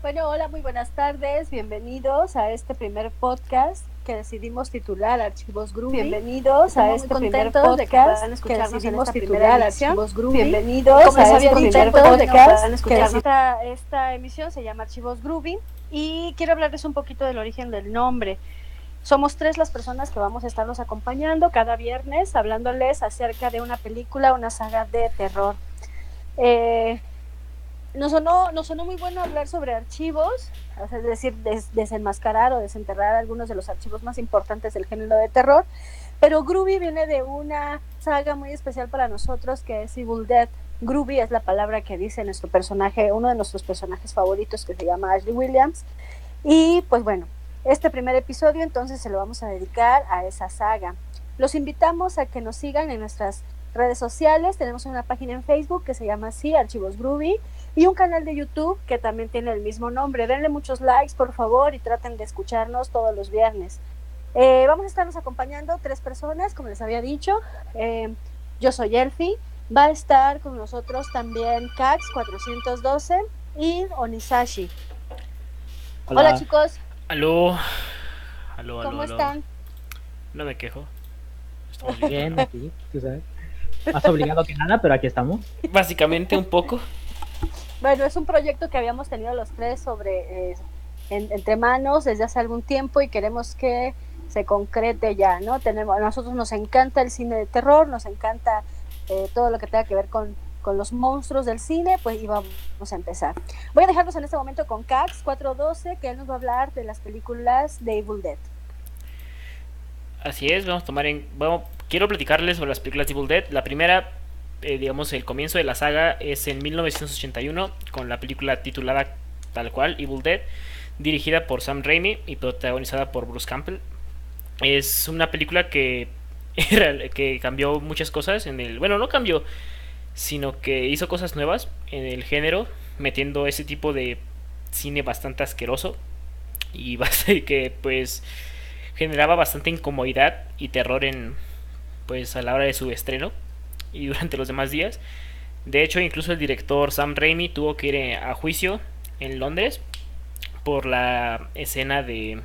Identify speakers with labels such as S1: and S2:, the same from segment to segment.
S1: Bueno, hola, muy buenas tardes. Bienvenidos a este primer podcast que decidimos titular Archivos Groovy. Bienvenidos a este primer podcast que, decidimos titular Archivos Groovy. Bienvenidos Como a este primer podcast que esta, esta emisión se llama Archivos Groovy y quiero hablarles un poquito del origen del nombre. Somos tres las personas que vamos a estarlos acompañando cada viernes hablándoles acerca de una película, una saga de terror. Eh, nos sonó, nos sonó muy bueno hablar sobre archivos, es decir, desenmascarar o desenterrar algunos de los archivos más importantes del género de terror, pero Groovy viene de una saga muy especial para nosotros que es Evil Dead. Groovy es la palabra que dice nuestro personaje, uno de nuestros personajes favoritos que se llama Ashley Williams. Y pues bueno, este primer episodio entonces se lo vamos a dedicar a esa saga. Los invitamos a que nos sigan en nuestras redes sociales. Tenemos una página en Facebook que se llama así, Archivos Groovy y un canal de YouTube que también tiene el mismo nombre. Denle muchos likes, por favor, y traten de escucharnos todos los viernes. Eh, vamos a estarnos acompañando tres personas, como les había dicho. Eh, yo soy Elfi. Va a estar con nosotros también Cax 412 y Onisashi. Hola, chicos.
S2: Aló. Aló,
S1: ¿Cómo están?
S2: No me quejo.
S3: Estamos bien aquí, tú sabes. Más obligado que nada, pero aquí estamos.
S2: Básicamente un poco.
S1: Bueno, es un proyecto que habíamos tenido los tres sobre eh, entre manos desde hace algún tiempo y queremos que se concrete ya, ¿no? Tenemos, a nosotros nos encanta el cine de terror, nos encanta eh, todo lo que tenga que ver con, con, los monstruos del cine, pues y vamos a empezar. Voy a dejarnos en este momento con Cax 412, que él nos va a hablar de las películas de Evil Dead.
S2: Así es, vamos a tomar en... Bueno, quiero platicarles sobre las películas de Evil Dead. La primera eh, digamos, el comienzo de la saga es en 1981 con la película titulada tal cual, Evil Dead, dirigida por Sam Raimi y protagonizada por Bruce Campbell. Es una película que, que cambió muchas cosas en el... Bueno, no cambió, sino que hizo cosas nuevas en el género, metiendo ese tipo de cine bastante asqueroso y que pues generaba bastante incomodidad y terror en pues a la hora de su estreno y durante los demás días. De hecho, incluso el director Sam Raimi tuvo que ir eh, a juicio en Londres por la escena de,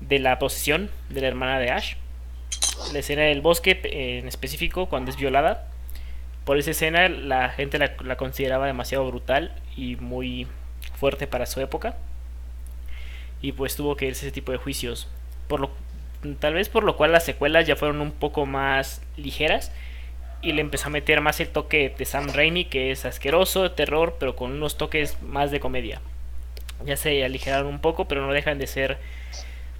S2: de la posesión de la hermana de Ash. La escena del bosque en específico, cuando es violada. Por esa escena la gente la, la consideraba demasiado brutal y muy fuerte para su época. Y pues tuvo que irse ese tipo de juicios. Por lo, tal vez por lo cual las secuelas ya fueron un poco más ligeras y le empezó a meter más el toque de Sam Raimi, que es asqueroso, de terror, pero con unos toques más de comedia. Ya se aligeraron un poco, pero no dejan de ser,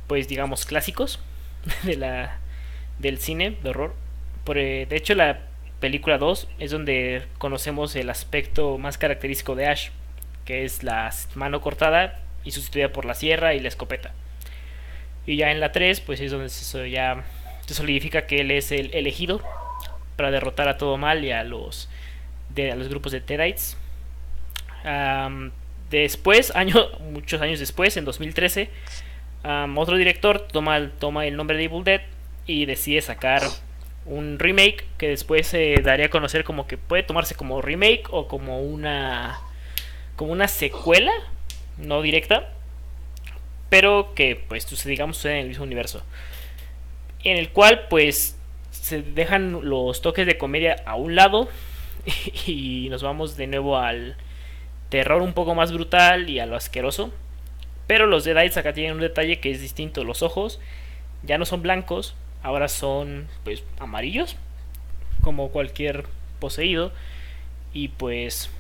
S2: pues digamos, clásicos de la, del cine de horror. Por, eh, de hecho, la película 2 es donde conocemos el aspecto más característico de Ash, que es la mano cortada y sustituida por la sierra y la escopeta. Y ya en la 3, pues es donde se, ya se solidifica que él es el elegido para derrotar a todo mal y a los, de, a los grupos de Tedites. después, año, muchos años después, en 2013, otro director toma, toma el nombre de Evil Dead y decide sacar un remake que después se daría a conocer como que puede tomarse como remake o como una como una secuela no directa pero que pues digamos sucede en el mismo universo en el cual pues se dejan los toques de comedia a un lado y nos vamos de nuevo al terror un poco más brutal y a lo asqueroso. Pero los Deadites acá tienen un detalle que es distinto. Los ojos ya no son blancos, ahora son pues amarillos, como cualquier poseído. Y pues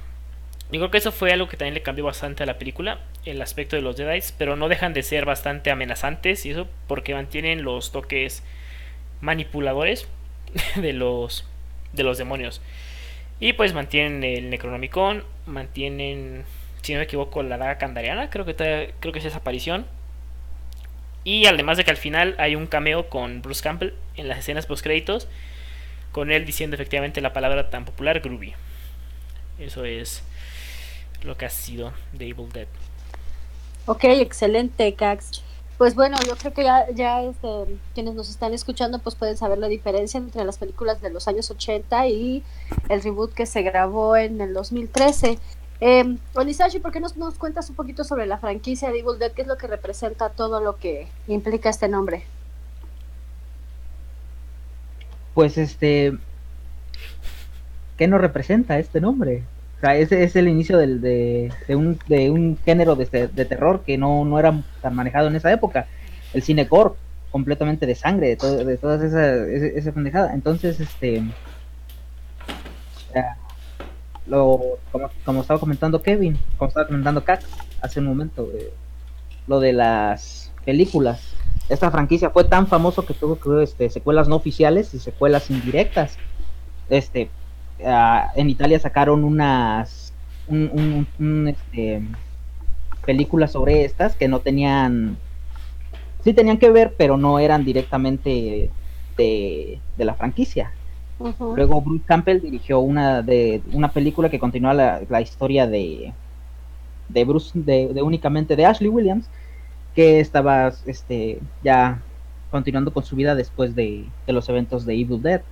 S2: yo creo que eso fue algo que también le cambió bastante a la película, el aspecto de los Deadites, pero no dejan de ser bastante amenazantes y eso porque mantienen los toques manipuladores de los de los demonios. Y pues mantienen el Necronomicon, mantienen, si no me equivoco, la daga candariana, creo que creo que es esa aparición. Y además de que al final hay un cameo con Bruce Campbell en las escenas post créditos, con él diciendo efectivamente la palabra tan popular groovy. Eso es lo que ha sido de Evil Dead.
S1: Ok, excelente, Cax. Pues bueno, yo creo que ya, ya este, quienes nos están escuchando pues pueden saber la diferencia entre las películas de los años 80 y el reboot que se grabó en el 2013.
S4: Eh, Onisashi, ¿por qué nos, nos cuentas un poquito sobre la franquicia de Evil Dead? ¿Qué es lo que representa todo lo que implica este nombre?
S3: Pues este, ¿qué nos representa este nombre? O sea, ese es el inicio del, de, un, de un género de, de, terror que no, no era tan manejado en esa época. El cine gore, completamente de sangre, de, todo, de toda esa, esa. Entonces, este. Lo, como, como, estaba comentando Kevin, como estaba comentando Kat hace un momento, eh, lo de las películas. Esta franquicia fue tan famoso que tuvo este, secuelas no oficiales y secuelas indirectas. Este, uh, en Italia sacaron unas un, un, un, este, películas sobre estas que no tenían sí tenían que ver pero no eran directamente de, de la franquicia uh -huh. luego Bruce Campbell dirigió una de una película que continúa la, la historia de de Bruce de, de, únicamente de Ashley Williams que estaba este ya continuando con su vida después de, de los eventos de Evil Dead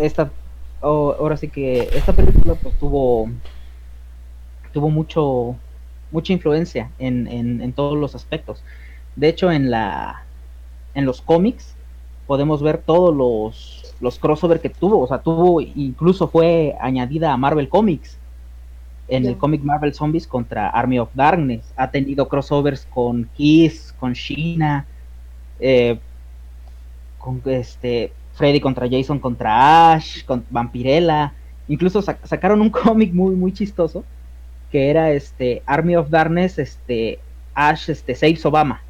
S3: esta oh, ahora sí que esta película pues tuvo tuvo mucho mucha influencia en, en, en, todos los aspectos. De hecho en la en los cómics podemos ver todos los los crossover que tuvo. O sea tuvo incluso fue añadida a Marvel Comics. En el cómic Marvel Zombies contra Army of Darkness. Ha tenido crossovers con Kiss con Sheena eh, con este Freddy contra Jason contra Ash, con Vampirella. Incluso sac sacaron un cómic muy, muy chistoso que era este Army of Darkness, este Ash, este Saves Obama.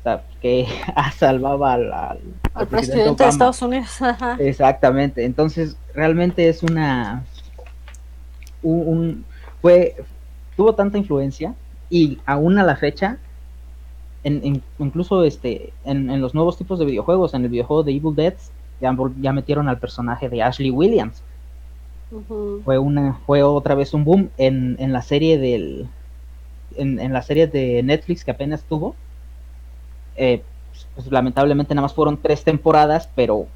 S3: O sea, que salvaba al, al,
S4: al presidente, presidente de Estados Unidos. Ajá.
S3: Exactamente. Entonces, realmente es una. Un, un, fue. Tuvo tanta influencia y aún a la fecha. En, en, incluso este en, en, los nuevos tipos de videojuegos, en el videojuego de Evil Dead, ya, metieron al personaje de Ashley Williams. Fue una, fue otra vez un boom en, en la serie del, en, en, la serie de Netflix que apenas tuvo. Eh, pues, lamentablemente nada más fueron tres temporadas, pero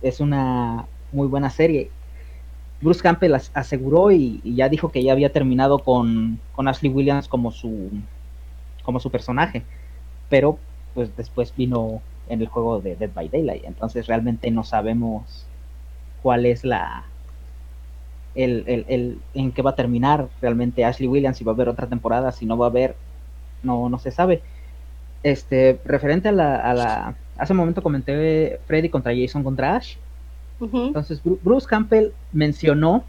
S3: es una muy buena serie. Bruce Campbell aseguró y, y, ya dijo que ya había terminado con, con Ashley Williams como su como su personaje, pero pues después vino en el juego de Dead by Daylight. Entonces realmente no sabemos cuál es la el, el, el, en qué va a terminar realmente Ashley Williams, si va a haber otra temporada, si no va a haber, no, no se sabe. Este, referente a la, a la hace un momento comenté Freddy contra Jason contra Ash. Uh -huh. Entonces Bruce Campbell mencionó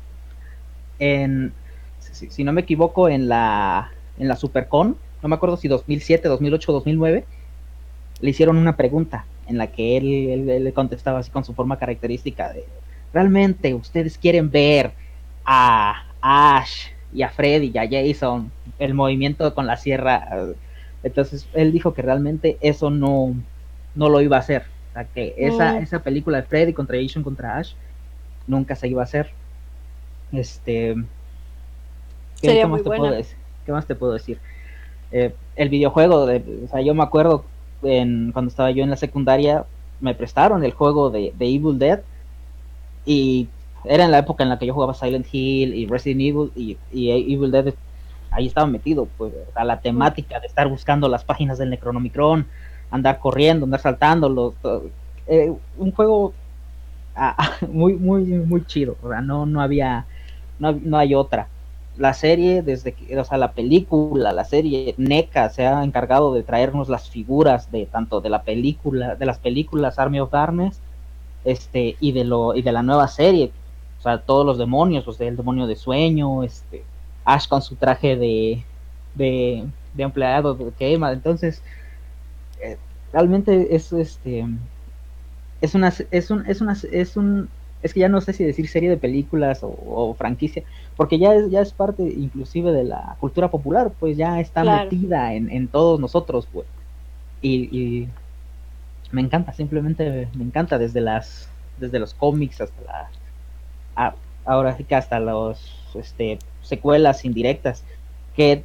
S3: en si, si, no me equivoco en la en la Supercon, no me acuerdo si 2007, 2008, 2009 le hicieron una pregunta en la que él, él, él, contestaba así con su forma característica de realmente ustedes quieren ver a Ash y a Freddy y a Jason el movimiento con la sierra entonces él dijo que realmente eso no no lo iba a hacer o sea, que esa, mm. esa película de Freddy contra Jason contra Ash nunca se iba a hacer este ¿qué,
S4: Sería
S3: ¿qué más te puedo decir? ¿qué más te puedo decir? Eh, el videojuego de, o sea yo me acuerdo en, cuando estaba yo en la secundaria, me prestaron el juego de, Evil Dead. Y era en la época en la que yo jugaba Silent Hill y Resident Evil y, Evil Dead ahí estaba metido, pues a la temática de estar buscando las páginas del Necronomicron, andar corriendo, andar saltando, eh, un juego ah, muy, muy, muy chido, no, no había, no, no hay otra la serie, desde que, o sea, la película, la serie, NECA se ha encargado de traernos las figuras de tanto de la película, de las películas Army of Darkness, este, y de lo, y de la nueva serie, o sea, todos los demonios, pues el demonio de sueño, este, Ash con su traje de, de, de empleado de quema, entonces, eh, realmente es, este, es una, es un, es una, es un, es que ya no sé si decir serie de películas o, o, franquicia, porque ya es, ya es parte inclusive de la cultura popular, pues ya está claro. metida en, en, todos nosotros, pues. Y, y, me encanta, simplemente me encanta desde las desde los cómics hasta la a, ahora sí que hasta los este secuelas indirectas que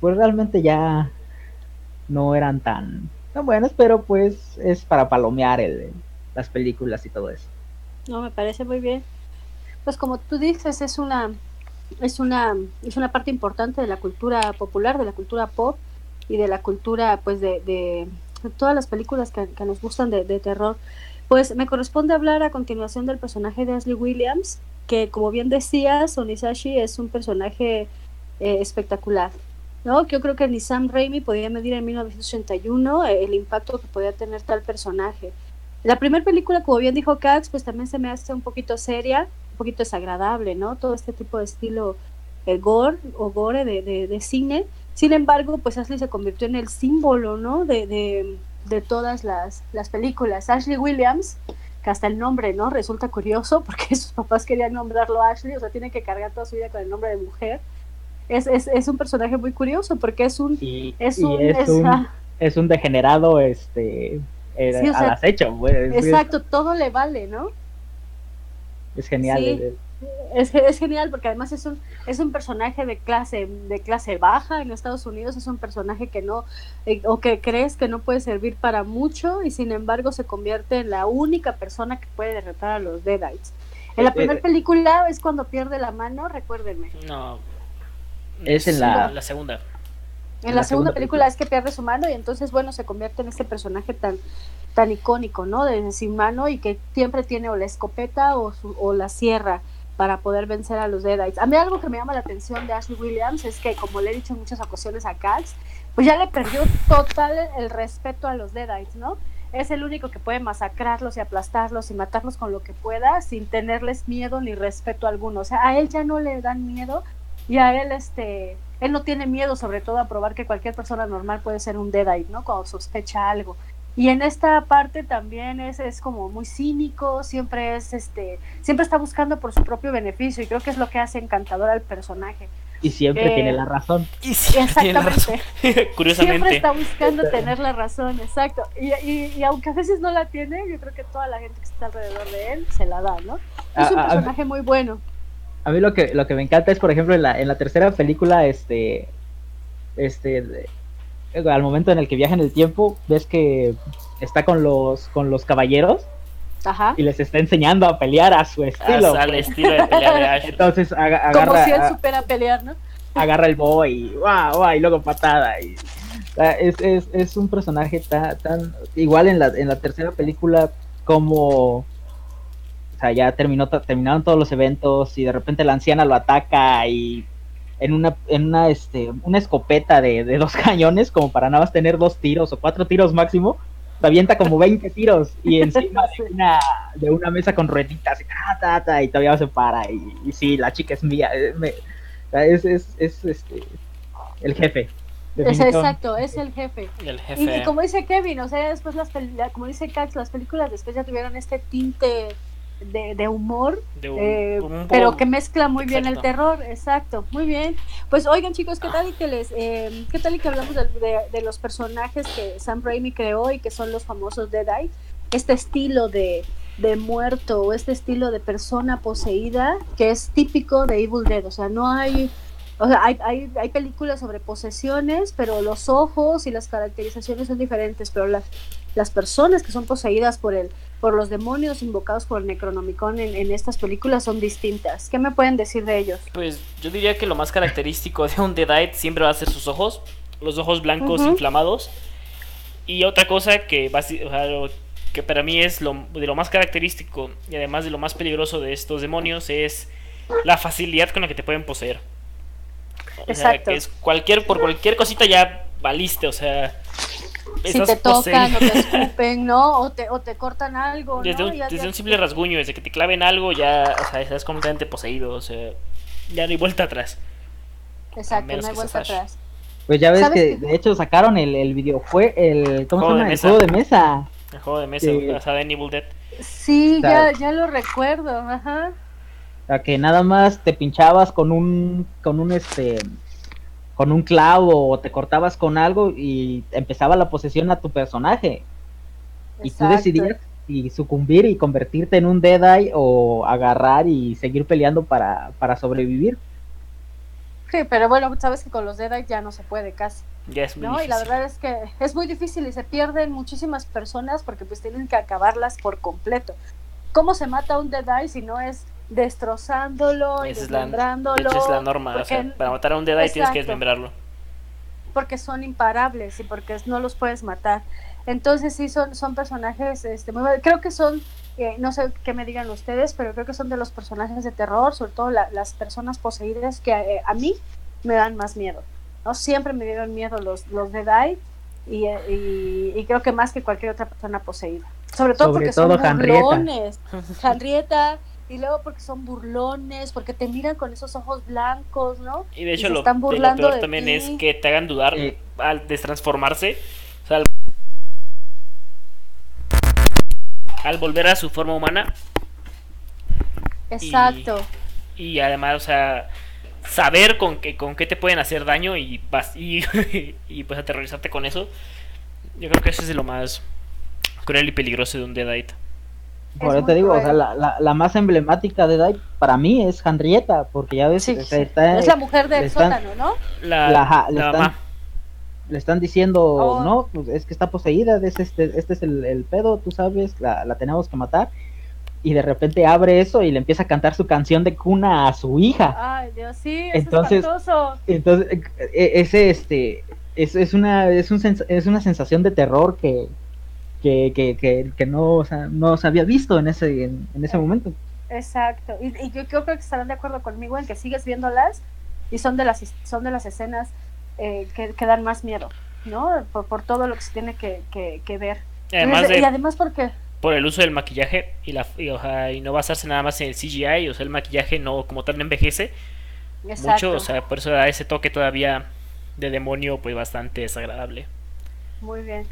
S3: pues realmente ya no eran tan, tan buenas, pero pues es para palomear el, las películas y todo eso.
S4: No, me parece muy bien. Pues como tú dices, es una es una, es una parte importante de la cultura popular, de la cultura pop y de la cultura pues de, de todas las películas que, nos gustan de, terror. Pues me corresponde hablar a continuación del personaje de Ashley Williams, que como bien decías, Onisashi es un personaje eh, espectacular. ¿no? Yo creo que ni Sam Raimi podía medir en 1981 eh, el impacto que podía tener tal personaje. La primera película, como bien dijo Cax, pues también se me hace un poquito seria, un poquito desagradable, ¿no? Todo este tipo de estilo eh, gore o gore de, de, cine. Sin embargo, pues Ashley se convirtió en el símbolo, ¿no? De, de, de todas las, las películas. Ashley Williams, que hasta el nombre, ¿no? Resulta curioso porque sus papás querían nombrarlo Ashley, o sea, tiene que cargar toda su vida con el nombre de mujer es, es, es un personaje muy curioso porque es un...
S3: es, un, es, un, degenerado, este... Eh, al acecho.
S4: Exacto, todo le vale, ¿no?
S3: Es genial.
S4: Es, es, genial porque además es un, es un personaje de clase, de clase baja en Estados Unidos, es un personaje que no, eh, o que crees que no puede servir para mucho y sin embargo se convierte en la única persona que puede derrotar a los Deadites. En la eh, primera película es cuando pierde la mano, recuérdenme.
S2: No,
S3: es en la,
S2: la segunda.
S4: En la, segunda, película, es que pierde su mano y entonces, bueno, se convierte en este personaje tan, tan icónico, ¿no? De sin mano y que siempre tiene o la escopeta o, o la sierra para poder vencer a los Deadites. A mí algo que me llama la atención de Ashley Williams es que, como le he dicho en muchas ocasiones a Cax, pues ya le perdió total el respeto a los Deadites, ¿no? Es el único que puede masacrarlos y aplastarlos y matarlos con lo que pueda sin tenerles miedo ni respeto alguno. O sea, a él ya no le dan miedo y a él este él no tiene miedo sobre todo a probar que cualquier persona normal puede ser un deadite, ¿no? Cuando sospecha algo. Y en esta parte también es, es como muy cínico, siempre es este, siempre está buscando por su propio beneficio y creo que es lo que hace encantador al personaje.
S3: Y siempre tiene la razón.
S2: Y siempre tiene la razón. Curiosamente.
S4: Siempre está buscando tener la razón, exacto. Y, y, aunque a veces no la tiene, yo creo que toda la gente que está alrededor de él se la da, ¿no? Es un personaje muy bueno
S3: a mí lo que, lo que me encanta es, por ejemplo, en la, en la tercera película, este, este, al momento en el que viaja en el tiempo, ves que está con los, con los caballeros. Y les está enseñando a pelear a su estilo.
S2: Al estilo de pelear de Ash.
S3: Entonces agarra.
S4: Como si él supera pelear, ¿no?
S3: Agarra el boy y guau, y luego patada. Y, es, es, es un personaje tan, tan. Igual en la, en la tercera película, como sea, ya terminó, terminaron todos los eventos y de repente la anciana lo ataca y en una, en una, este, una escopeta de, dos cañones, como para nada más tener dos tiros o cuatro tiros máximo, se avienta como 20 tiros y encima de una, de una mesa con rueditas y, ta, y todavía se para y, y sí, la chica es mía, eh, es, es, es, este, el jefe.
S4: Es, exacto, es el jefe.
S2: El jefe.
S4: Y, como dice Kevin, o sea, después las como dice Cax, las películas después ya tuvieron este tinte de, humor, eh, pero que mezcla muy bien el terror, exacto, muy bien. Pues oigan chicos, ¿qué tal y que les, eh, qué tal y que hablamos de, los personajes que Sam Raimi creó y que son los famosos Deadite? Este estilo de, de muerto o este estilo de persona poseída que es típico de Evil Dead, o sea, no hay o sea, hay, hay, hay, películas sobre posesiones, pero los ojos y las caracterizaciones son diferentes, pero las, las personas que son poseídas por el, por los demonios invocados por el Necronomicon en, estas películas son distintas. ¿Qué me pueden decir de ellos?
S2: Pues yo diría que lo más característico de un Deadite siempre va a ser sus ojos, los ojos blancos inflamados. Y otra cosa que, que para mí es lo, de lo más característico y además de lo más peligroso de estos demonios es la facilidad con la que te pueden poseer. O sea, que es cualquier, por cualquier cosita ya valiste, o sea,
S4: si te tocan o te escupen, ¿no? O te, o te cortan algo.
S2: Desde, un, desde un simple rasguño, desde que te claven algo, ya, o sea, estás completamente poseído, o sea, ya no hay vuelta atrás.
S4: Exacto, no hay vuelta atrás.
S3: Pues ya ves que, de hecho sacaron el, el video, fue el, ¿cómo se llama? El juego de mesa.
S2: El juego de mesa, sí. basado en Evil Dead.
S4: Sí, ya, ya lo recuerdo, ajá.
S3: Sea, que nada más te pinchabas con un, con un este, con un clavo o te cortabas con algo y empezaba la posesión a tu personaje. Y tú decidías si sucumbir y convertirte en un Deadeye o agarrar y seguir peleando para, para sobrevivir.
S4: Sí, pero bueno, sabes que con los Deadeye ya no se puede casi.
S2: Ya es muy
S4: ¿no? Y la verdad es que es muy difícil y se pierden muchísimas personas porque pues tienen que acabarlas por completo. ¿Cómo se mata un Deadeye si no es destrozándolo y desmembrándolo.
S2: es la norma. O sea, para matar a un Deadite tienes que desmembrarlo.
S4: Porque son imparables y porque no los puedes matar. Entonces sí son, son personajes este, muy creo que son eh, no sé qué me digan ustedes, pero creo que son de los personajes de terror, sobre todo las personas poseídas que eh, a mí me dan más miedo. ¿no? Siempre me dieron miedo los, los y, y, y, creo que más que cualquier otra persona poseída. Sobre todo porque son burlones. Henrietta, y luego porque son burlones, porque te miran con esos ojos blancos, ¿no?
S2: Y de hecho lo, están burlando peor también es que te hagan dudar al destransformarse. O sea, al, volver a su forma humana.
S4: Exacto.
S2: Y, además, o sea, saber con qué, con qué te pueden hacer daño y, y, y pues aterrorizarte con eso. Yo creo que eso es de lo más cruel y peligroso de un Deadite.
S3: Por eso te digo, o sea, la, la, más emblemática de Dai para mí es Henrietta, porque ya ves,
S4: está, es la mujer del sótano, ¿no?
S2: La,
S3: le, están, le, están, diciendo, oh. no, pues es que está poseída, es este, este es el, el pedo, tú sabes, la, la, tenemos que matar. Y de repente abre eso y le empieza a cantar su canción de cuna a su hija.
S4: Ay, Dios, sí, entonces,
S3: entonces e, ese, este, es, es, una, es, un, es una sensación de terror que, que, que, que, no, o sea, no se había visto en ese, en, ese momento.
S4: Exacto, y, y, yo creo que estarán de acuerdo conmigo en que sigues viéndolas y son de las, son de las escenas eh, que, que, dan más miedo, ¿no? Por, por, todo lo que se tiene que, que ver.
S2: Y además,
S4: y además porque...
S2: Por el uso del maquillaje y, la, y, y no basarse nada más en el CGI, o sea, el maquillaje no como tal no envejece Exacto. mucho, o sea, por eso da ese toque todavía de demonio pues bastante desagradable.
S4: Muy bien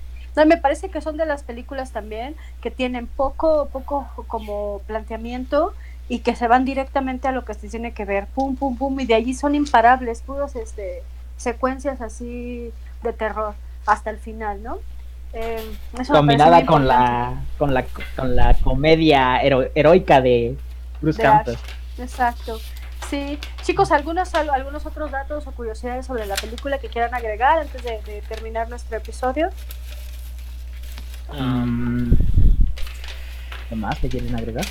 S4: me parece que son de las películas también que tienen poco, poco como planteamiento y que se van directamente a lo que se tiene que ver, pum, pum, pum, y de allí son imparables, puros este, secuencias así de terror hasta el final, ¿no?
S3: Eh, Combinada con la, con la con la comedia heroica de Bruce Campbell.
S4: Exacto. Sí, chicos, algunos algunos otros datos o curiosidades sobre la película que quieran agregar antes de terminar nuestro episodio.
S3: ¿Qué más te quieren agregar?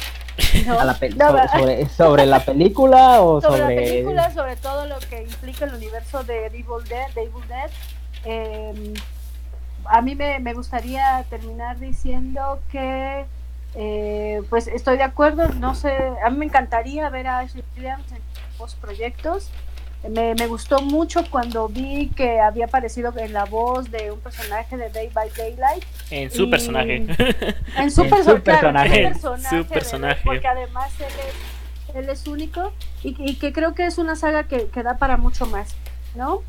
S3: sobre, la película o
S4: sobre, la película, sobre todo lo que implica el universo de Evil Dead, de Evil Dead. Em, a mí me, me, gustaría terminar diciendo que eh, pues estoy de acuerdo, no sé, a mí me encantaría ver a Ashley Williams en los proyectos. Me, me, gustó mucho cuando vi que había aparecido en la voz de un personaje de Day by Daylight.
S2: En su personaje.
S4: En su, personaje.
S2: En su personaje.
S4: Porque además él es, él es único y, y, que creo que es una saga que, que, da para mucho más, ¿no?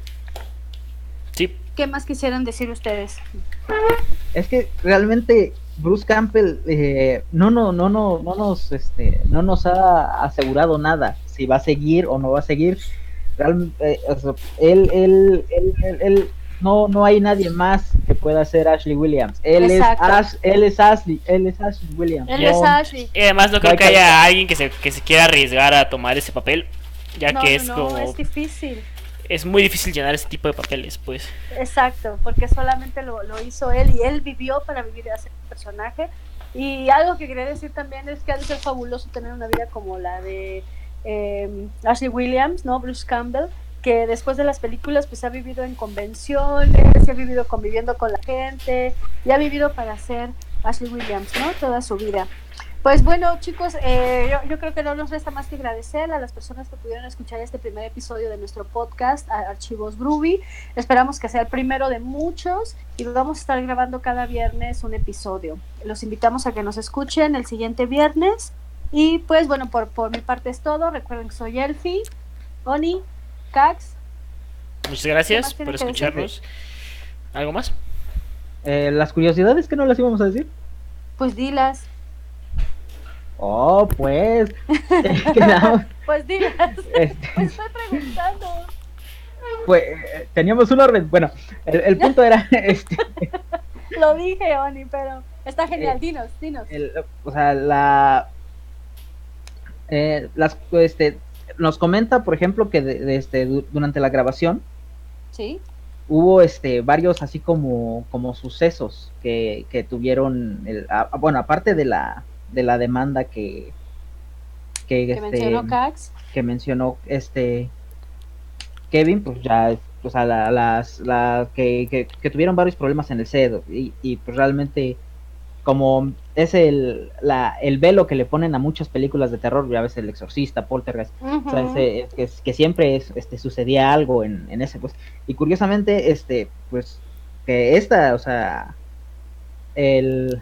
S2: Sí.
S4: ¿Qué más quisieran decir ustedes?
S3: Es que realmente Bruce Campbell eh, no, no, no, no, no nos, este, no nos ha asegurado nada si va a seguir o no va a seguir realmente, él, él, él, no, no hay nadie más que pueda ser Ashley Williams. Él es, él es Ashley, él es Ashley Williams.
S4: Él es Ashley.
S2: Y además no creo que haya alguien que se, que se quiera arriesgar a tomar ese papel, ya que es como...
S4: es difícil.
S2: Es muy difícil llenar ese tipo de papeles, pues.
S4: Exacto, porque solamente lo, lo hizo él y él vivió para vivir ese personaje. Y algo que quería decir también es que ha de ser fabuloso tener una vida como la de eh, Ashley Williams, ¿no? Bruce Campbell, que después de las películas pues ha vivido en convenciones, ha vivido conviviendo con la gente y ha vivido para ser Ashley Williams, ¿no? Toda su vida. Pues bueno, chicos, eh, yo, yo, creo que no nos resta más que agradecer a las personas que pudieron escuchar este primer episodio de nuestro podcast, Archivos Groovy. Esperamos que sea el primero de muchos y vamos a estar grabando cada viernes un episodio. Los invitamos a que nos escuchen el siguiente viernes y pues bueno, por, por mi parte es todo. Recuerden que soy Elfi, Oni, Cax.
S2: Muchas gracias por escucharnos. ¿Algo más?
S3: Eh, las curiosidades que no las íbamos a decir.
S4: Pues dilas.
S3: Oh, pues.
S4: pues dilas. Este... Me estoy preguntando.
S3: Pues teníamos un orden. Bueno, el, punto era este.
S4: Lo dije, Oni, pero está genial. Eh, dinos, dinos.
S3: o sea, la eh, las, este, nos comenta, por ejemplo, que de, este, durante la grabación
S4: ¿Sí?
S3: hubo este, varios así como, como sucesos que, que tuvieron, el, bueno, aparte de la, de la demanda que, que, este, mencionó Cax. Que mencionó este Kevin, pues ya, o sea, las, la, que, que, tuvieron varios problemas en el set y, y pues realmente como es el, la, el velo que le ponen a muchas películas de terror, ya ves el exorcista, poltergeist, o sea, que, siempre es, este, sucedía algo en, en, ese, pues, y curiosamente, este, pues, que esta, o sea, el,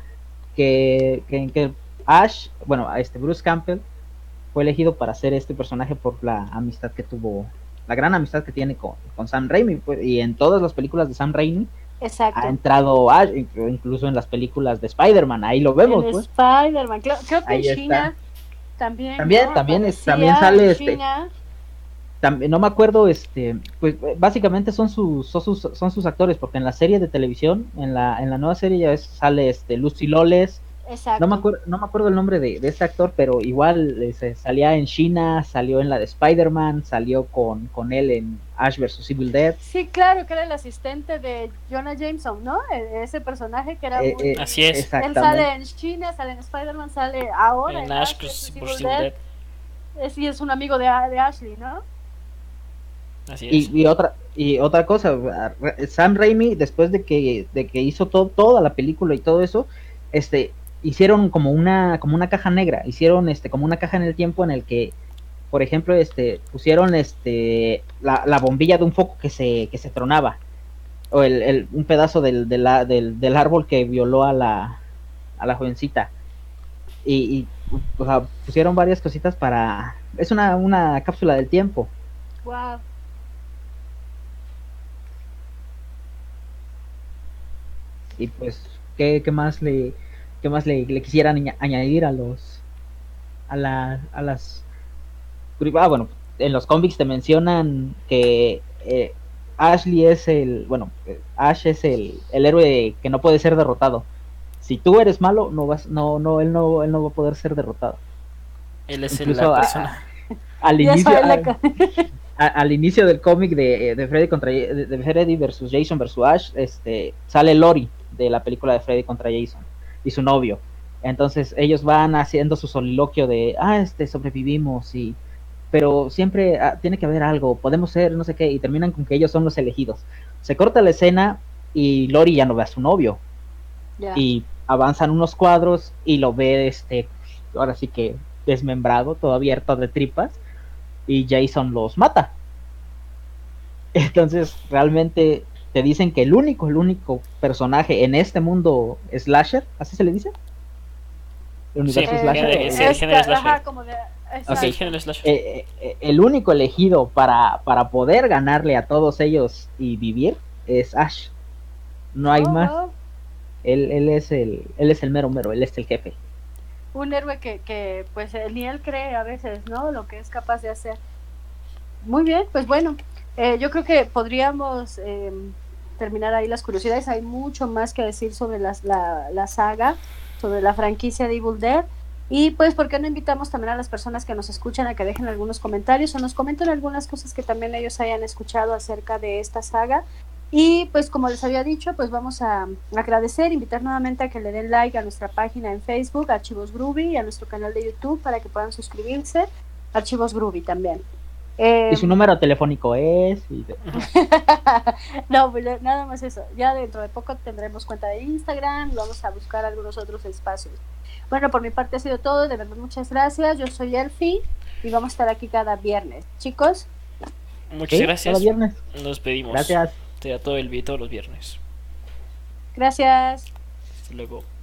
S3: que, que, que Ash, bueno, este Bruce Campbell fue elegido para ser este personaje por la amistad que tuvo, la gran amistad que tiene con, con Sam Raimi, pues, y en todas las películas de Sam Raimi, Exacto. Ha entrado incluso en las películas de Spider-Man, ahí lo vemos.
S4: pues. Spider-Man, creo, que en China también.
S3: También, también, es, también sale este. También, no me acuerdo, este, pues básicamente son sus, son sus, son sus actores, porque en la serie de televisión, en la, en la nueva serie ya ves, sale este Lucy Loles, no me acuerdo, no me acuerdo el nombre de, este actor, pero igual este, salía en China, salió en la de Spider-Man, salió con, con él en Ash vs. Evil Dead.
S4: Sí, claro, que era el asistente de Jonah Jameson, ¿no? E, ese personaje que era eh, muy...
S2: Eh, Así es.
S4: Él sale en China, sale en Spider-Man, sale ahora en, Ash vs. Evil Dead. Es, y es un amigo de, de Ashley, ¿no?
S3: Así es. Y, otra y otra cosa, Sam Raimi después de que de que hizo todo toda la película y todo eso, este hicieron como una, como una caja negra, hicieron este, como una caja en el tiempo en el que, por ejemplo, este, pusieron este, la, bombilla de un foco que se, que se tronaba, o el, un pedazo del, del, del, árbol que violó a la, a la jovencita. Y, pusieron varias cositas para... Es una, una cápsula del tiempo.
S4: Wow.
S3: Y pues, ¿qué, qué más le, ¿Qué más le, quisieran añadir a los a, la, a las ah, bueno en los cómics te mencionan que eh, Ashley es el bueno Ash es el, el héroe que no puede ser derrotado. Si tú eres malo no vas no no él no él no va a poder ser derrotado.
S2: Él es el, la persona.
S3: al inicio al inicio del cómic de, de Freddy contra de Freddy versus Jason versus Ash este sale Lori de la película de Freddy contra Jason y su novio. Entonces ellos van haciendo su soliloquio de, ah, este, sobrevivimos y... Pero siempre ah, tiene que haber algo, podemos ser, no sé qué, y terminan con que ellos son los elegidos. Se corta la escena y Lori ya no ve a su novio. Y avanzan unos cuadros y lo ve, este, ahora sí que desmembrado, todo abierto de tripas, y Jason los mata. Entonces, realmente te dicen que el único, el único personaje en este mundo slasher, ¿así se le dice?
S2: El universo slasher. Sí, el género
S3: slasher. Eh, eh, el único elegido para, para poder ganarle a todos ellos y vivir es Ash. No hay oh, más. Oh. Él, él, es el, él es el mero mero, él es el jefe.
S4: Un héroe que, que pues ni él cree a veces, ¿no? Lo que es capaz de hacer. Muy bien, pues bueno, eh, yo creo que podríamos em, terminar ahí las curiosidades. Hay mucho más que decir sobre la, la, saga, sobre la franquicia de Evil Dead. Y pues, ¿por qué no invitamos también a las personas que nos escuchan a que dejen algunos comentarios o nos comenten algunas cosas que también ellos hayan escuchado acerca de esta saga? Y pues, como les había dicho, pues vamos a agradecer, invitar nuevamente a que le den like a nuestra página en Facebook, Archivos Groovy, y a nuestro canal de YouTube para que puedan suscribirse, Archivos Groovy también.
S3: Eh, y su número telefónico es.
S4: no, pues nada más eso. Ya dentro de poco tendremos cuenta de Instagram, vamos a buscar algunos otros espacios. Bueno, por mi parte ha sido todo. De verdad, muchas gracias. Yo soy Elfi y vamos a estar aquí cada viernes. Chicos.
S2: Muchas gracias.
S3: Cada viernes.
S2: Nos pedimos.
S3: Gracias.
S2: Te da todo el todos los viernes.
S4: Gracias.
S2: Hasta luego.